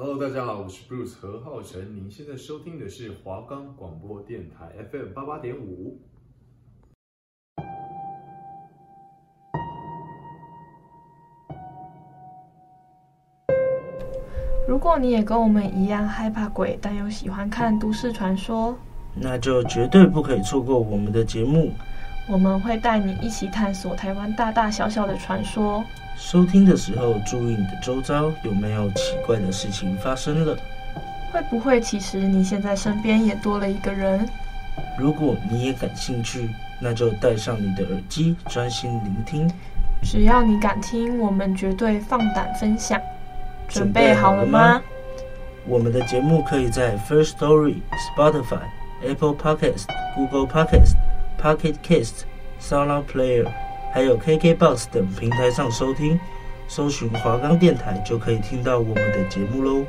Hello，大家好，我是 Bruce 何浩晨。您现在收听的是华冈广播电台 FM 八八点五。如果你也跟我们一样害怕鬼，但又喜欢看都市传说，那就绝对不可以错过我们的节目。我们会带你一起探索台湾大大小小的传说。收听的时候，注意你的周遭有没有奇怪的事情发生了。会不会其实你现在身边也多了一个人？如果你也感兴趣，那就戴上你的耳机，专心聆听。只要你敢听，我们绝对放胆分享。准备好了吗？我们的节目可以在 First Story、Spotify、Apple Podcast、Google Podcast、Pocket Cast、Sound Player。还有 KKBOX 等平台上收听，搜寻华冈电台就可以听到我们的节目喽。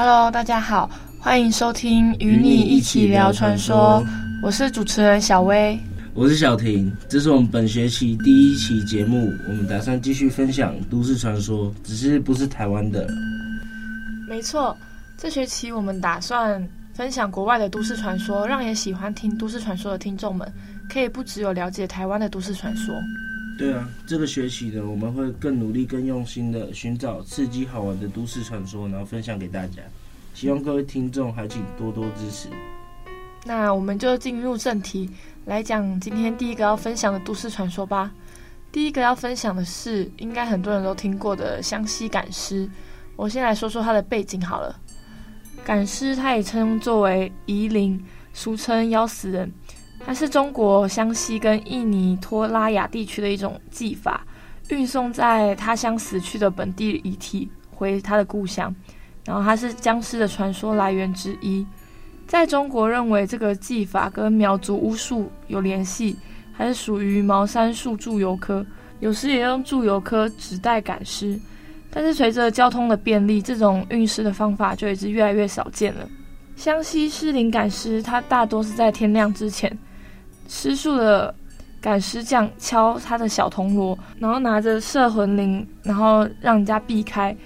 Hello，大家好，欢迎收听《与你一起聊传说》，我是主持人小薇，我是小婷，这是我们本学期第一期节目，我们打算继续分享都市传说，只是不是台湾的。没错，这学期我们打算分享国外的都市传说，让也喜欢听都市传说的听众们，可以不只有了解台湾的都市传说。对啊，这个学期呢，我们会更努力、更用心的寻找刺激好玩的都市传说，然后分享给大家。希望各位听众还请多多支持。那我们就进入正题，来讲今天第一个要分享的都市传说吧。第一个要分享的是，应该很多人都听过的湘西赶尸。我先来说说它的背景好了。赶尸，它也称作为夷灵，俗称妖死人。它是中国湘西跟印尼托拉雅地区的一种技法，运送在他乡死去的本地遗体回他的故乡，然后它是僵尸的传说来源之一。在中国认为这个技法跟苗族巫术有联系，还是属于茅山术祝由科，有时也用祝由科指代赶尸。但是随着交通的便利，这种运尸的方法就已经越来越少见了。湘西狮灵赶尸，它大多是在天亮之前。吃素的赶尸匠敲他的小铜锣，然后拿着摄魂铃，然后让人家避开，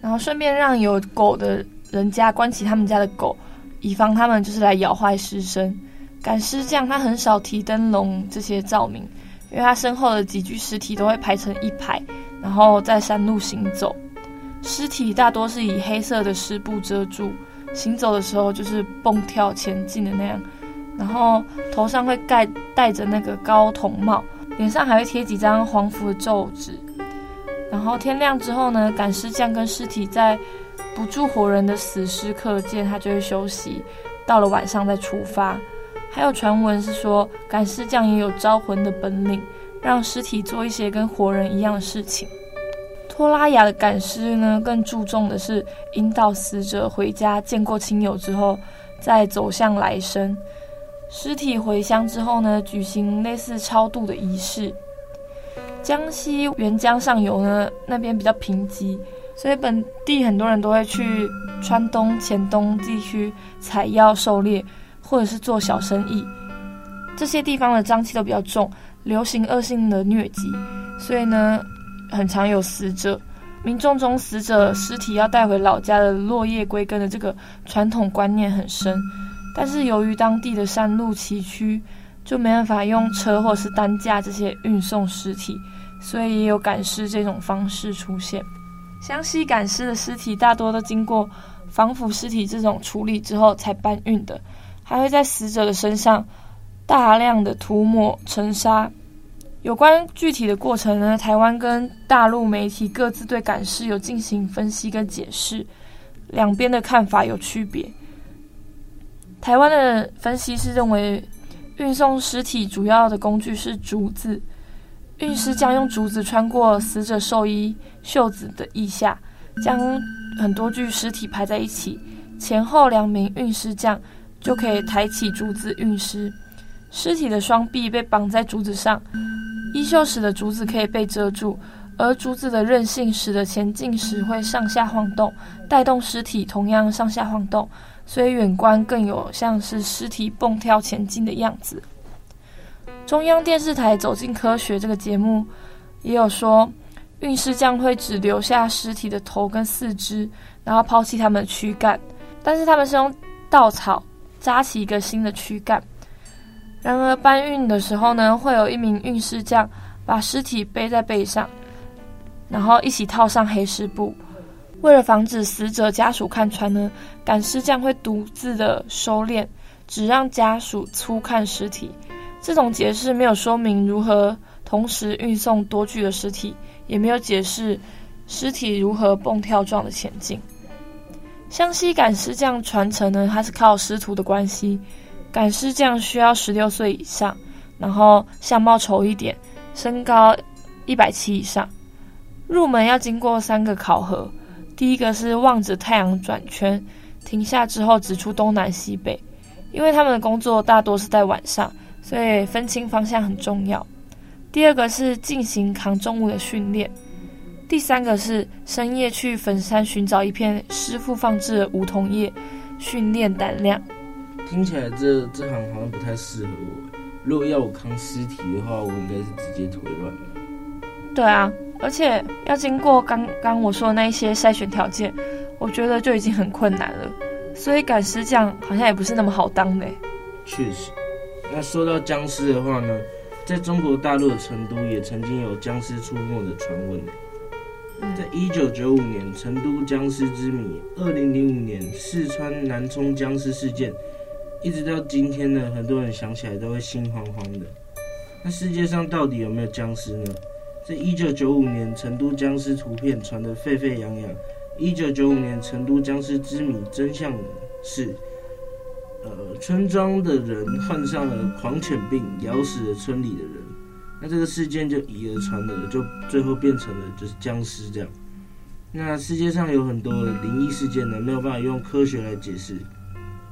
然后顺便让有狗的人家关起他们家的狗，以防他们就是来咬坏尸身。赶尸匠他很少提灯笼这些照明，因为他身后的几具尸体都会排成一排，然后在山路行走。尸体大多是以黑色的湿布遮住，行走的时候就是蹦跳前进的那样。然后头上会盖戴着那个高筒帽，脸上还会贴几张黄符的咒纸。然后天亮之后呢，赶尸匠跟尸体在不住活人的死尸课间，他就会休息。到了晚上再出发。还有传闻是说，赶尸匠也有招魂的本领，让尸体做一些跟活人一样的事情。托拉雅的赶尸呢，更注重的是引导死者回家见过亲友之后，再走向来生。尸体回乡之后呢，举行类似超度的仪式。江西沅江上游呢，那边比较贫瘠，所以本地很多人都会去川东、黔东地区采药、狩猎，或者是做小生意。这些地方的瘴气都比较重，流行恶性的疟疾，所以呢，很常有死者。民众中死者尸体要带回老家的落叶归根的这个传统观念很深。但是由于当地的山路崎岖，就没办法用车或是担架这些运送尸体，所以也有赶尸这种方式出现。湘西赶尸的尸体大多都经过防腐尸体这种处理之后才搬运的，还会在死者的身上大量的涂抹尘沙。有关具体的过程呢，台湾跟大陆媒体各自对赶尸有进行分析跟解释，两边的看法有区别。台湾的分析是认为，运送尸体主要的工具是竹子，运尸匠用竹子穿过死者寿衣袖子的腋下，将很多具尸体排在一起，前后两名运尸匠就可以抬起竹子运尸。尸体的双臂被绑在竹子上，衣袖使得竹子可以被遮住，而竹子的韧性使得前进时会上下晃动，带动尸体同样上下晃动，所以远观更有像是尸体蹦跳前进的样子。中央电视台《走进科学》这个节目也有说，运尸匠会只留下尸体的头跟四肢，然后抛弃他们的躯干，但是他们是用稻草扎起一个新的躯干。然而搬运的时候呢，会有一名运尸匠把尸体背在背上，然后一起套上黑湿布。为了防止死者家属看穿呢，赶尸匠会独自的收敛，只让家属粗看尸体。这种解释没有说明如何同时运送多具的尸体，也没有解释尸体如何蹦跳状的前进。湘西赶尸匠传承呢，它是靠师徒的关系。赶尸匠需要十六岁以上，然后相貌丑一点，身高一百七以上。入门要经过三个考核，第一个是望着太阳转圈，停下之后指出东南西北，因为他们的工作大多是在晚上。所以分清方向很重要。第二个是进行扛重物的训练。第三个是深夜去坟山寻找一片师傅放置的梧桐叶，训练胆量。听起来这这行好像不太适合我。如果要我扛尸体的话，我应该是直接腿软了。对啊，而且要经过刚刚我说的那一些筛选条件，我觉得就已经很困难了。所以赶尸匠好像也不是那么好当的。确实。那说到僵尸的话呢，在中国大陆的成都也曾经有僵尸出没的传闻。在一九九五年，成都僵尸之谜；二零零五年，四川南充僵尸事件，一直到今天呢，很多人想起来都会心慌慌的。那世界上到底有没有僵尸呢？在一九九五年，成都僵尸图片传得沸沸扬扬。一九九五年，成都僵尸之谜真相是。呃，村庄的人患上了狂犬病，咬死了村里的人。那这个事件就以讹传讹，就最后变成了就是僵尸这样。那世界上有很多灵异事件呢，没有办法用科学来解释。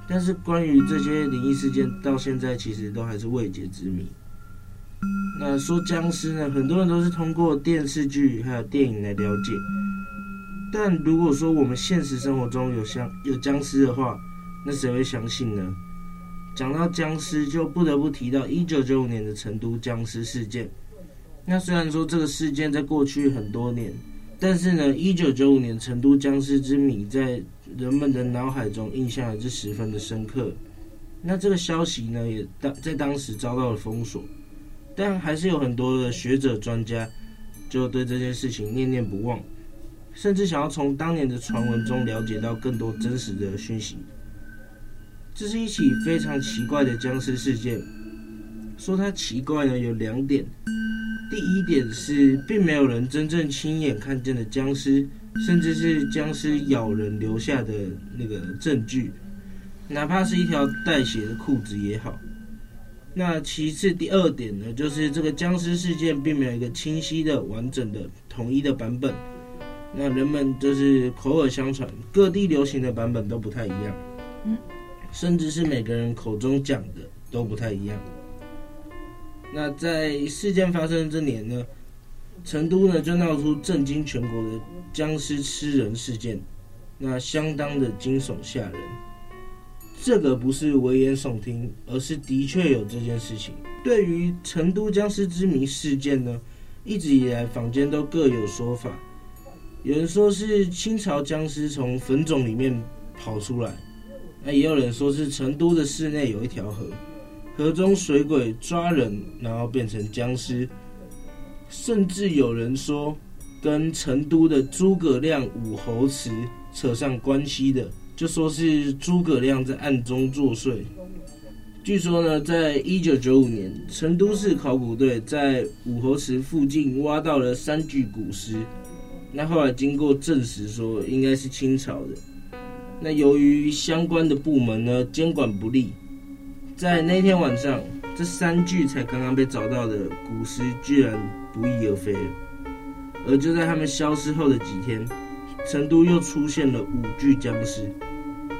但是关于这些灵异事件，到现在其实都还是未解之谜。那说僵尸呢，很多人都是通过电视剧还有电影来了解。但如果说我们现实生活中有像有僵尸的话，那谁会相信呢？讲到僵尸，就不得不提到一九九五年的成都僵尸事件。那虽然说这个事件在过去很多年，但是呢，一九九五年成都僵尸之谜在人们的脑海中印象还是十分的深刻。那这个消息呢，也当在当时遭到了封锁，但还是有很多的学者专家就对这件事情念念不忘，甚至想要从当年的传闻中了解到更多真实的讯息。这是一起非常奇怪的僵尸事件。说它奇怪呢，有两点。第一点是，并没有人真正亲眼看见的僵尸，甚至是僵尸咬人留下的那个证据，哪怕是一条带血的裤子也好。那其次，第二点呢，就是这个僵尸事件并没有一个清晰的、完整的、统一的版本。那人们就是口耳相传，各地流行的版本都不太一样。嗯。甚至是每个人口中讲的都不太一样。那在事件发生的这年呢，成都呢就闹出震惊全国的僵尸吃人事件，那相当的惊悚吓人。这个不是危言耸听，而是的确有这件事情。对于成都僵尸之谜事件呢，一直以来坊间都各有说法。有人说是清朝僵尸从坟冢里面跑出来。那也有人说是成都的市内有一条河，河中水鬼抓人，然后变成僵尸。甚至有人说，跟成都的诸葛亮武侯祠扯上关系的，就说是诸葛亮在暗中作祟。据说呢，在一九九五年，成都市考古队在武侯祠附近挖到了三具古尸，那后来经过证实说，应该是清朝的。那由于相关的部门呢监管不力，在那天晚上，这三具才刚刚被找到的古尸居然不翼而飞了。而就在他们消失后的几天，成都又出现了五具僵尸，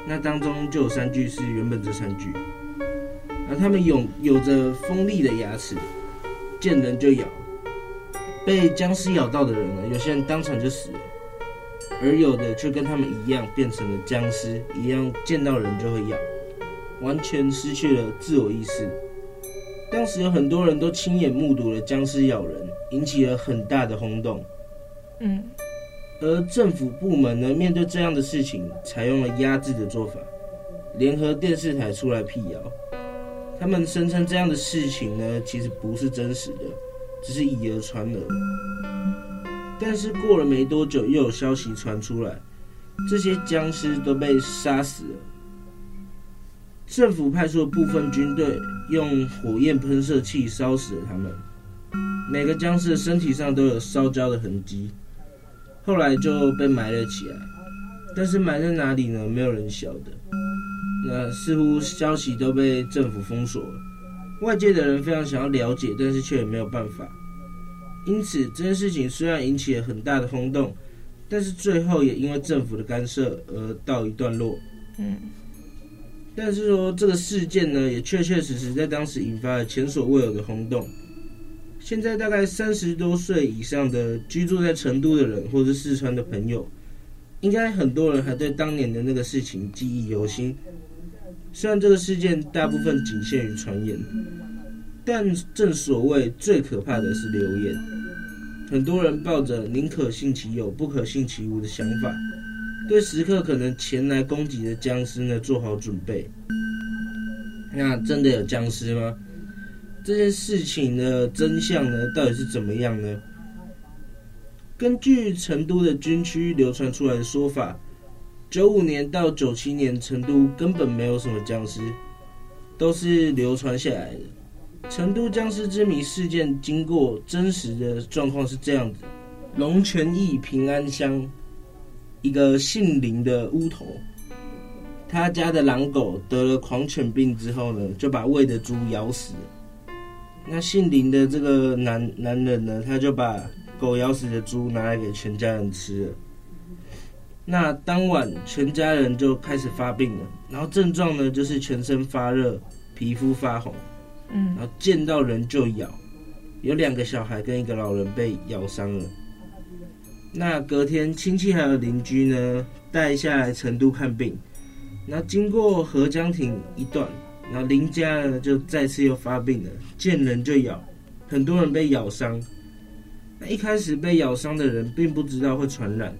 那当中就有三句是原本这三句。而他们有有着锋利的牙齿，见人就咬。被僵尸咬到的人呢，有些人当场就死了，而有的却跟他们一样变成了僵尸，一样见到人就会咬，完全失去了自我意识。当时有很多人都亲眼目睹了僵尸咬人，引起了很大的轰动。嗯，而政府部门呢，面对这样的事情，采用了压制的做法，联合电视台出来辟谣，他们声称这样的事情呢，其实不是真实的，只是以讹传讹。但是过了没多久，又有消息传出来，这些僵尸都被杀死了。政府派出了部分军队，用火焰喷射器烧死了他们。每个僵尸的身体上都有烧焦的痕迹，后来就被埋了起来。但是埋在哪里呢？没有人晓得。那似乎消息都被政府封锁了，外界的人非常想要了解，但是却也没有办法。因此，这件事情虽然引起了很大的轰动，但是最后也因为政府的干涉而告一段落。嗯。但是说这个事件呢，也确确实实在当时引发了前所未有的轰动。现在大概三十多岁以上的居住在成都的人，或是四川的朋友，应该很多人还对当年的那个事情记忆犹新。虽然这个事件大部分仅限于传言，但正所谓最可怕的是流言。很多人抱着宁可信其有，不可信其无的想法。对时刻可能前来攻击的僵尸呢，做好准备。那真的有僵尸吗？这件事情的真相呢，到底是怎么样呢？根据成都的军区流传出来的说法，九五年到九七年，成都根本没有什么僵尸，都是流传下来的。成都僵尸之谜事件经过真实的状况是这样子：龙泉驿平安乡。一个姓林的乌头，他家的狼狗得了狂犬病之后呢，就把喂的猪咬死。那姓林的这个男男人呢，他就把狗咬死的猪拿来给全家人吃了。那当晚全家人就开始发病了，然后症状呢就是全身发热、皮肤发红，嗯，然后见到人就咬，有两个小孩跟一个老人被咬伤了。那隔天，亲戚还有邻居呢，带下来成都看病。那经过合江亭一段，然后林家呢就再次又发病了，见人就咬，很多人被咬伤。那一开始被咬伤的人并不知道会传染，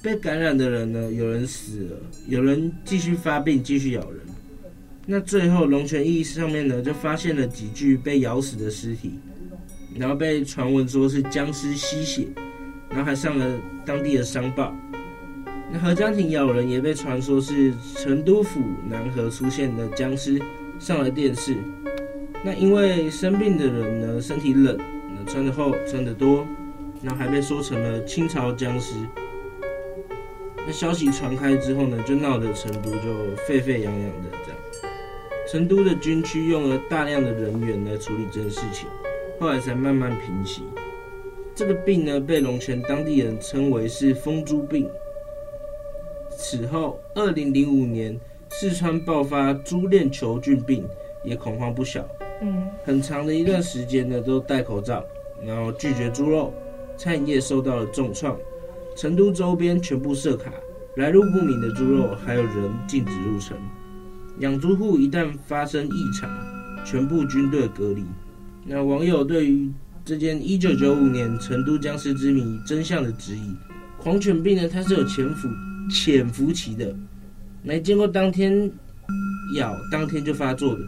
被感染的人呢，有人死了，有人继续发病，继续咬人。那最后龙泉驿上面呢，就发现了几具被咬死的尸体，然后被传闻说是僵尸吸血。然后还上了当地的商报。那合江亭咬人也被传说是成都府南河出现的僵尸上了电视。那因为生病的人呢，身体冷，那穿得厚穿得多，然后还被说成了清朝僵尸。那消息传开之后呢，就闹得成都就沸沸扬扬的这样。成都的军区用了大量的人员来处理这件事情，后来才慢慢平息。这个病呢，被龙泉当地人称为是疯猪病。此后，二零零五年，四川爆发猪链球菌病，也恐慌不小。嗯，很长的一段时间呢，都戴口罩，然后拒绝猪肉，餐饮业受到了重创。成都周边全部设卡，来路不明的猪肉还有人禁止入城。养猪户一旦发生异常，全部军队隔离。那网友对于这件一九九五年成都僵尸之谜真相的质疑，狂犬病呢，它是有潜伏潜伏期的，没见过当天咬当天就发作的，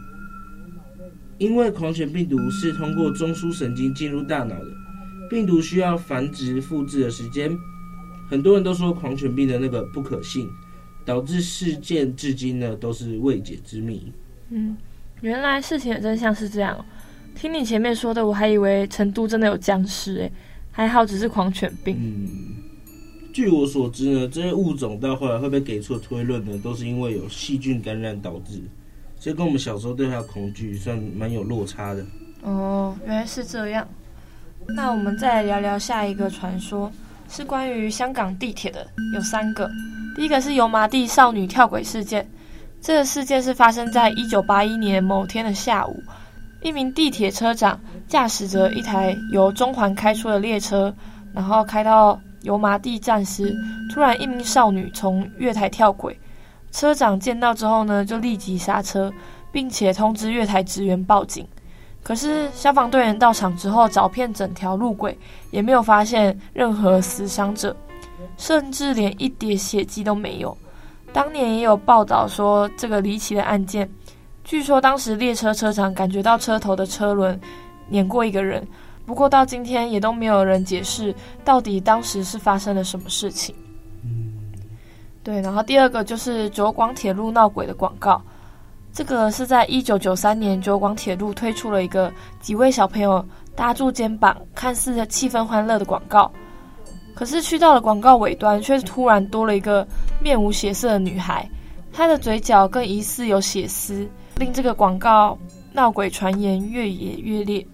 因为狂犬病毒是通过中枢神经进入大脑的，病毒需要繁殖复制的时间，很多人都说狂犬病的那个不可信，导致事件至今呢都是未解之谜。嗯，原来事情的真相是这样。听你前面说的，我还以为成都真的有僵尸诶，还好只是狂犬病。嗯，据我所知呢，这些物种到后来会被给出的推论呢，都是因为有细菌感染导致，所以跟我们小时候对它的恐惧算蛮有落差的。哦，原来是这样。那我们再来聊聊下一个传说，是关于香港地铁的，有三个。第一个是油麻地少女跳轨事件。这个事件是发生在一九八一年某天的下午，一名地铁车长驾驶着一台由中环开出的列车，然后开到油麻地站时，突然一名少女从月台跳轨，车长见到之后呢，就立即刹车，并且通知月台职员报警。可是消防队员到场之后，找遍整条路轨，也没有发现任何死伤者，甚至连一叠血迹都没有。当年也有报道说这个离奇的案件，据说当时列车车长感觉到车头的车轮碾过一个人，不过到今天也都没有人解释到底当时是发生了什么事情。对，然后第二个就是九广铁路闹鬼的广告。这个是在一九九三年，九广铁路推出了一个几位小朋友搭住肩膀，看似气氛欢乐的广告。可是去到了广告尾端，却突然多了一个面无血色的女孩，她的嘴角更疑似有血丝，令这个广告闹鬼传言越演越烈。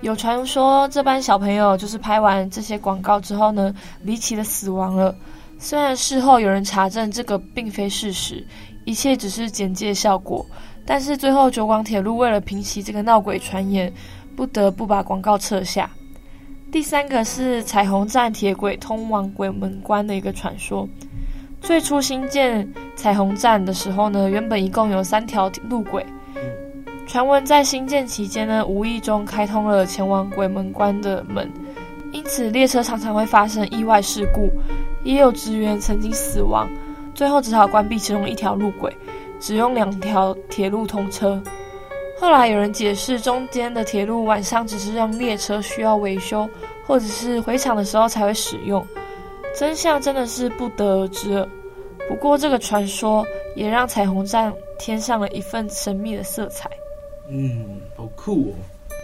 有传说这班小朋友就是拍完这些广告之后呢，离奇的死亡了。虽然事后有人查证这个并非事实。一切只是简介效果，但是最后九广铁路为了平息这个闹鬼传言，不得不把广告撤下。第三个是彩虹站铁轨通往鬼门关的一个传说。最初新建彩虹站的时候呢，原本一共有三条路轨，传闻在新建期间呢，无意中开通了前往鬼门关的门，因此列车常常会发生意外事故，也有职员曾经死亡。最后只好关闭其中一条路轨，只用两条铁路通车。后来有人解释，中间的铁路晚上只是让列车需要维修，或者是回厂的时候才会使用。真相真的是不得而知。不过这个传说也让彩虹站添上了一份神秘的色彩。嗯，好酷哦！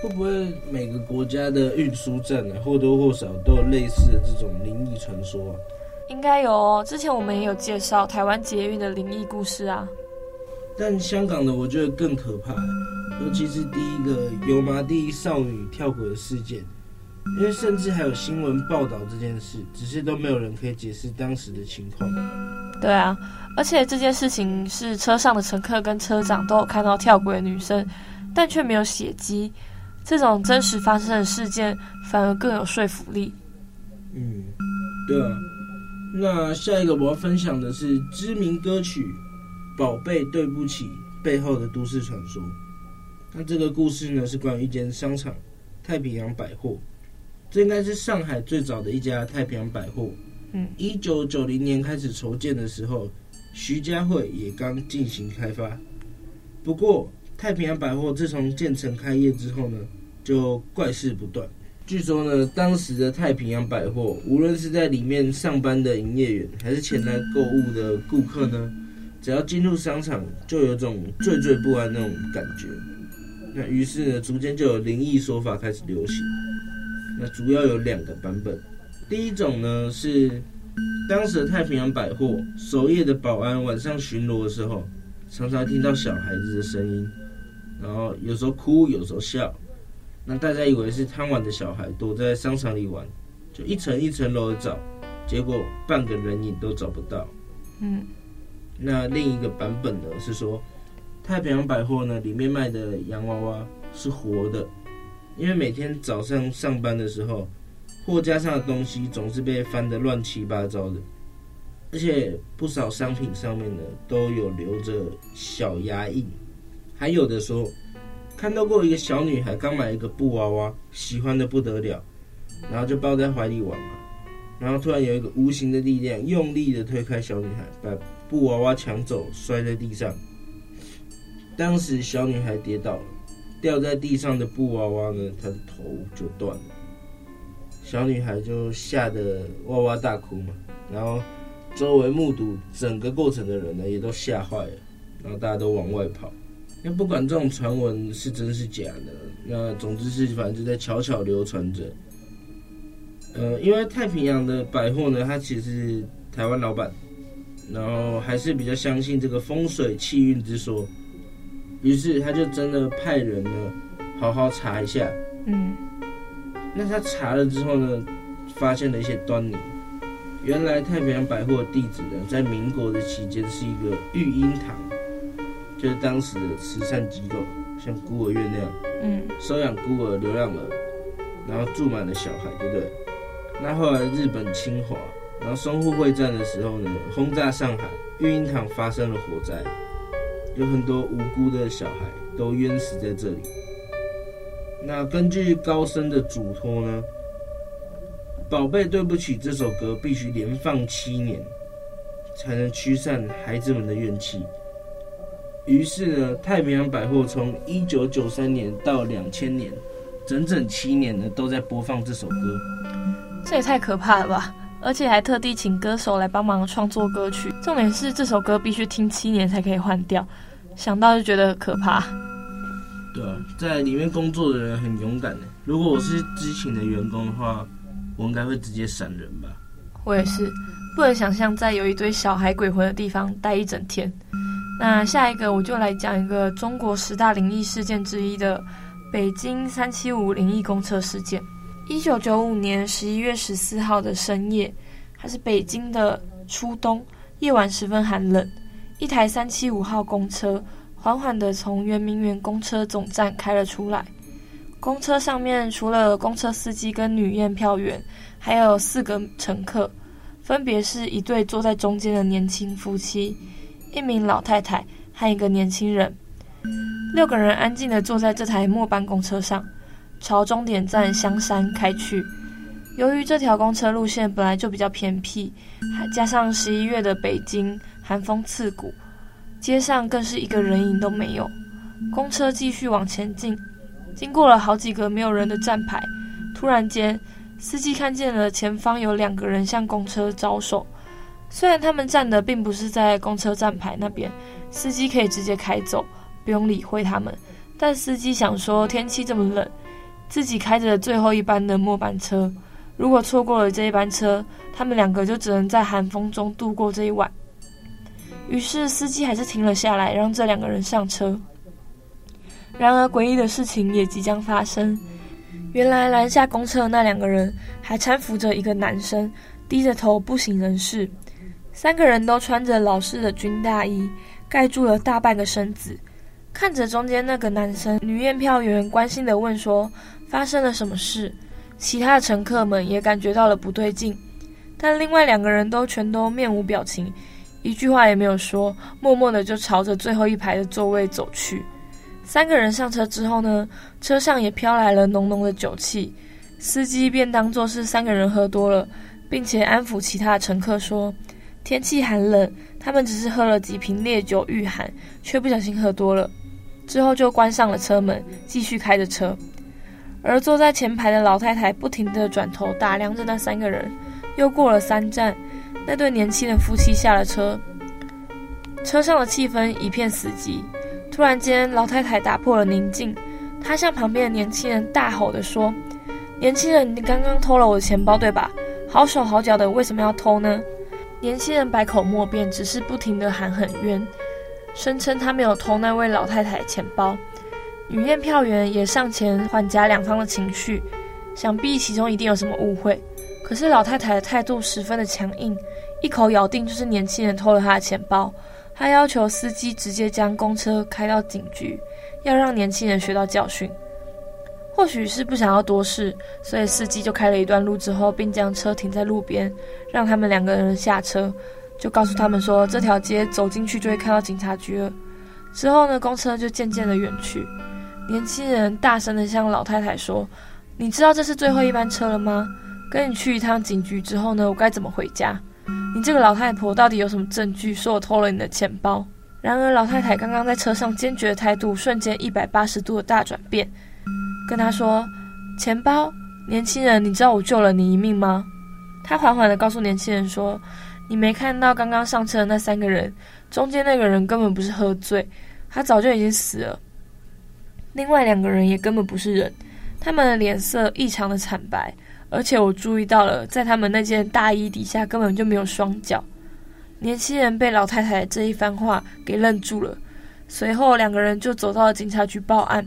会不会每个国家的运输站呢，或多或少都有类似的这种灵异传说啊？应该有哦，之前我们也有介绍台湾捷运的灵异故事啊。但香港的我觉得更可怕，尤其是第一个油麻地少女跳轨的事件，因为甚至还有新闻报道这件事，只是都没有人可以解释当时的情况。对啊，而且这件事情是车上的乘客跟车长都有看到跳轨的女生，但却没有血迹，这种真实发生的事件反而更有说服力。嗯，对啊。那下一个我要分享的是知名歌曲《宝贝对不起》背后的都市传说。那这个故事呢，是关于一间商场——太平洋百货。这应该是上海最早的一家太平洋百货。嗯，一九九零年开始筹建的时候，徐家汇也刚进行开发。不过，太平洋百货自从建成开业之后呢，就怪事不断。据说呢，当时的太平洋百货，无论是在里面上班的营业员，还是前来购物的顾客呢，只要进入商场，就有种惴惴不安那种感觉。那于是呢，逐渐就有灵异说法开始流行。那主要有两个版本。第一种呢，是当时的太平洋百货守夜的保安晚上巡逻的时候，常常听到小孩子的声音，然后有时候哭，有时候笑。那大家以为是贪玩的小孩躲在商场里玩，就一层一层楼的找，结果半个人影都找不到。嗯，那另一个版本呢是说，太平洋百货呢里面卖的洋娃娃是活的，因为每天早上上班的时候，货架上的东西总是被翻得乱七八糟的，而且不少商品上面呢都有留着小牙印，还有的说。看到过一个小女孩刚买一个布娃娃，喜欢的不得了，然后就抱在怀里玩嘛。然后突然有一个无形的力量，用力的推开小女孩，把布娃娃抢走，摔在地上。当时小女孩跌倒了，掉在地上的布娃娃呢，她的头就断了。小女孩就吓得哇哇大哭嘛。然后周围目睹整个过程的人呢，也都吓坏了，然后大家都往外跑。那不管这种传闻是真是假的，那总之是反正就在悄悄流传着。呃，因为太平洋的百货呢，它其实是台湾老板，然后还是比较相信这个风水气运之说，于是他就真的派人呢，好好查一下。嗯。那他查了之后呢，发现了一些端倪。原来太平洋百货的地址呢，在民国的期间是一个育婴堂。就是当时的慈善机构，像孤儿院那样，嗯，收养孤儿、流浪儿，然后住满了小孩，对不对？那后来日本侵华，然后淞沪会战的时候呢，轰炸上海，育婴堂发生了火灾，有很多无辜的小孩都冤死在这里。那根据高僧的嘱托呢，《宝贝对不起》这首歌必须连放七年，才能驱散孩子们的怨气。于是呢，太平洋百货从一九九三年到两千年，整整七年呢都在播放这首歌。这也太可怕了吧！而且还特地请歌手来帮忙创作歌曲。重点是这首歌必须听七年才可以换掉，想到就觉得可怕。对啊，在里面工作的人很勇敢的。如果我是知情的员工的话，我应该会直接闪人吧。我也是，不能想象在有一堆小孩鬼魂的地方待一整天。那下一个我就来讲一个中国十大灵异事件之一的北京三七五灵异公车事件。一九九五年十一月十四号的深夜，还是北京的初冬，夜晚十分寒冷。一台三七五号公车缓缓地从圆明园公车总站开了出来。公车上面除了公车司机跟女验票员，还有四个乘客，分别是一对坐在中间的年轻夫妻。一名老太太和一个年轻人，六个人安静地坐在这台末班公车上，朝终点站香山开去。由于这条公车路线本来就比较偏僻，还加上十一月的北京寒风刺骨，街上更是一个人影都没有。公车继续往前进，经过了好几个没有人的站牌，突然间，司机看见了前方有两个人向公车招手。虽然他们站的并不是在公车站牌那边，司机可以直接开走，不用理会他们。但司机想说，天气这么冷，自己开着最后一班的末班车，如果错过了这一班车，他们两个就只能在寒风中度过这一晚。于是司机还是停了下来，让这两个人上车。然而诡异的事情也即将发生，原来拦下公车的那两个人还搀扶着一个男生，低着头不省人事。三个人都穿着老式的军大衣，盖住了大半个身子。看着中间那个男生，女验票员关心地问说：“发生了什么事？”其他的乘客们也感觉到了不对劲，但另外两个人都全都面无表情，一句话也没有说，默默地就朝着最后一排的座位走去。三个人上车之后呢，车上也飘来了浓浓的酒气，司机便当作是三个人喝多了，并且安抚其他乘客说。天气寒冷，他们只是喝了几瓶烈酒御寒，却不小心喝多了。之后就关上了车门，继续开着车。而坐在前排的老太太不停地转头打量着那三个人。又过了三站，那对年轻的夫妻下了车，车上的气氛一片死寂。突然间，老太太打破了宁静，她向旁边的年轻人大吼地说：“年轻人，你刚刚偷了我的钱包，对吧？好手好脚的，为什么要偷呢？”年轻人百口莫辩，只是不停地喊很冤，声称他没有偷那位老太太的钱包。女验票员也上前缓颊两方的情绪，想必其中一定有什么误会。可是老太太的态度十分的强硬，一口咬定就是年轻人偷了她的钱包。她要求司机直接将公车开到警局，要让年轻人学到教训。或许是不想要多事，所以司机就开了一段路之后，并将车停在路边，让他们两个人下车，就告诉他们说，这条街走进去就会看到警察局了。之后呢，公车就渐渐的远去。年轻人大声的向老太太说：“你知道这是最后一班车了吗？跟你去一趟警局之后呢，我该怎么回家？你这个老太婆到底有什么证据说我偷了你的钱包？”然而老太太刚刚在车上坚决的态度，瞬间一百八十度的大转变。跟他说：“钱包，年轻人，你知道我救了你一命吗？”他缓缓地告诉年轻人说：“你没看到刚刚上车的那三个人，中间那个人根本不是喝醉，他早就已经死了。另外两个人也根本不是人，他们的脸色异常的惨白，而且我注意到了，在他们那件大衣底下根本就没有双脚。”年轻人被老太太这一番话给愣住了，随后两个人就走到了警察局报案。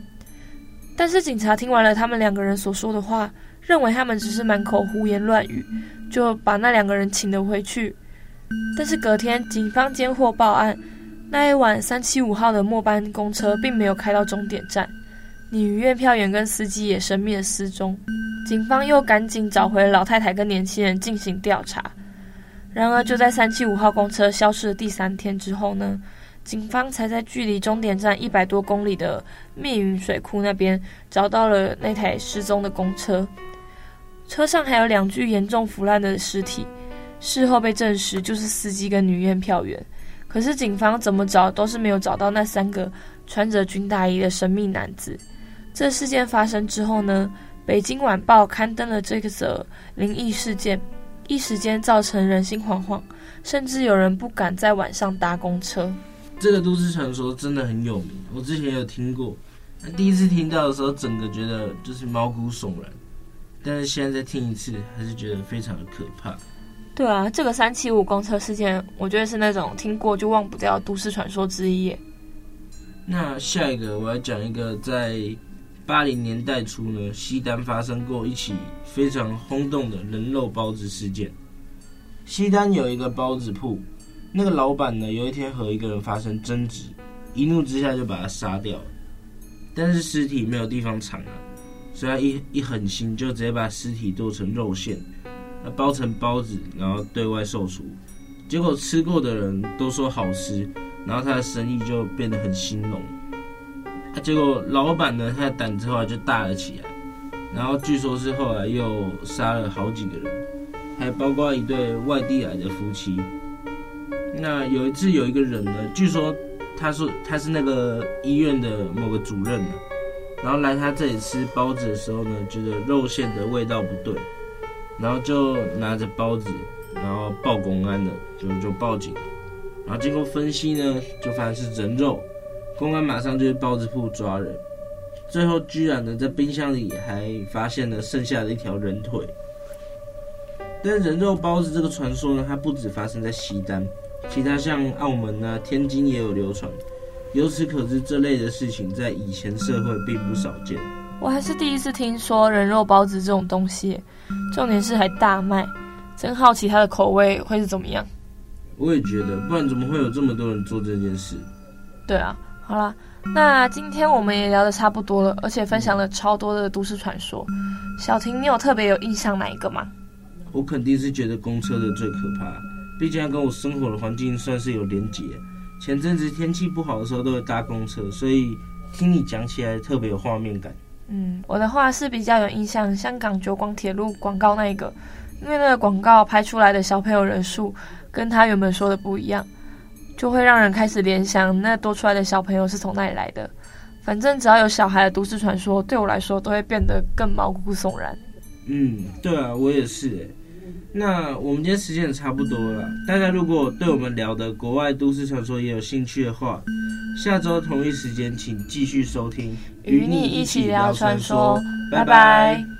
但是警察听完了他们两个人所说的话，认为他们只是满口胡言乱语，就把那两个人请了回去。但是隔天，警方接获报案，那一晚，三七五号的末班公车并没有开到终点站，女院票员跟司机也神秘的失踪。警方又赶紧找回了老太太跟年轻人进行调查。然而，就在三七五号公车消失的第三天之后呢，警方才在距离终点站一百多公里的密云水库那边找到了那台失踪的公车，车上还有两具严重腐烂的尸体。事后被证实就是司机跟女验票员，可是警方怎么找都是没有找到那三个穿着军大衣的神秘男子。这事件发生之后呢，北京晚报刊登了这个则灵异事件。一时间造成人心惶惶，甚至有人不敢在晚上搭公车。这个都市传说真的很有名，我之前有听过。第一次听到的时候，整个觉得就是毛骨悚然，但是现在再听一次，还是觉得非常的可怕。对啊，这个三七五公车事件，我觉得是那种听过就忘不掉的都市传说之一。那下一个，我要讲一个在。八零年代初呢，西单发生过一起非常轰动的人肉包子事件。西单有一个包子铺，那个老板呢，有一天和一个人发生争执，一怒之下就把他杀掉了。但是尸体没有地方藏啊，所以他一一狠心就直接把尸体剁成肉馅，包成包子，然后对外售出。结果吃过的人都说好吃，然后他的生意就变得很兴隆。结果老板呢，他的胆子后来就大了起来，然后据说是后来又杀了好几个人，还包括一对外地来的夫妻。那有一次有一个人呢，据说他说他是那个医院的某个主任呢，然后来他这里吃包子的时候呢，觉得肉馅的味道不对，然后就拿着包子，然后报公安的，就就报警，然后经过分析呢，就发现是人肉。公安马上就去包子铺抓人，最后居然呢，在冰箱里还发现了剩下的一条人腿。但人肉包子这个传说呢，它不止发生在西单，其他像澳门啊、天津也有流传。由此可知，这类的事情在以前社会并不少见。我还是第一次听说人肉包子这种东西，重点是还大卖，真好奇它的口味会是怎么样。我也觉得，不然怎么会有这么多人做这件事？对啊。好啦，那今天我们也聊得差不多了，而且分享了超多的都市传说。小婷，你有特别有印象哪一个吗？我肯定是觉得公车的最可怕，毕竟它跟我生活的环境算是有连结。前阵子天气不好的时候都会搭公车，所以听你讲起来特别有画面感。嗯，我的话是比较有印象，香港九广铁路广告那一个，因为那个广告拍出来的小朋友人数跟他原本说的不一样。就会让人开始联想，那多出来的小朋友是从哪里来的？反正只要有小孩的都市传说，对我来说都会变得更毛骨悚然。嗯，对啊，我也是诶。那我们今天时间也差不多了，大家如果对我们聊的国外都市传说也有兴趣的话，下周同一时间请继续收听，与你一起聊传说，拜拜。拜拜。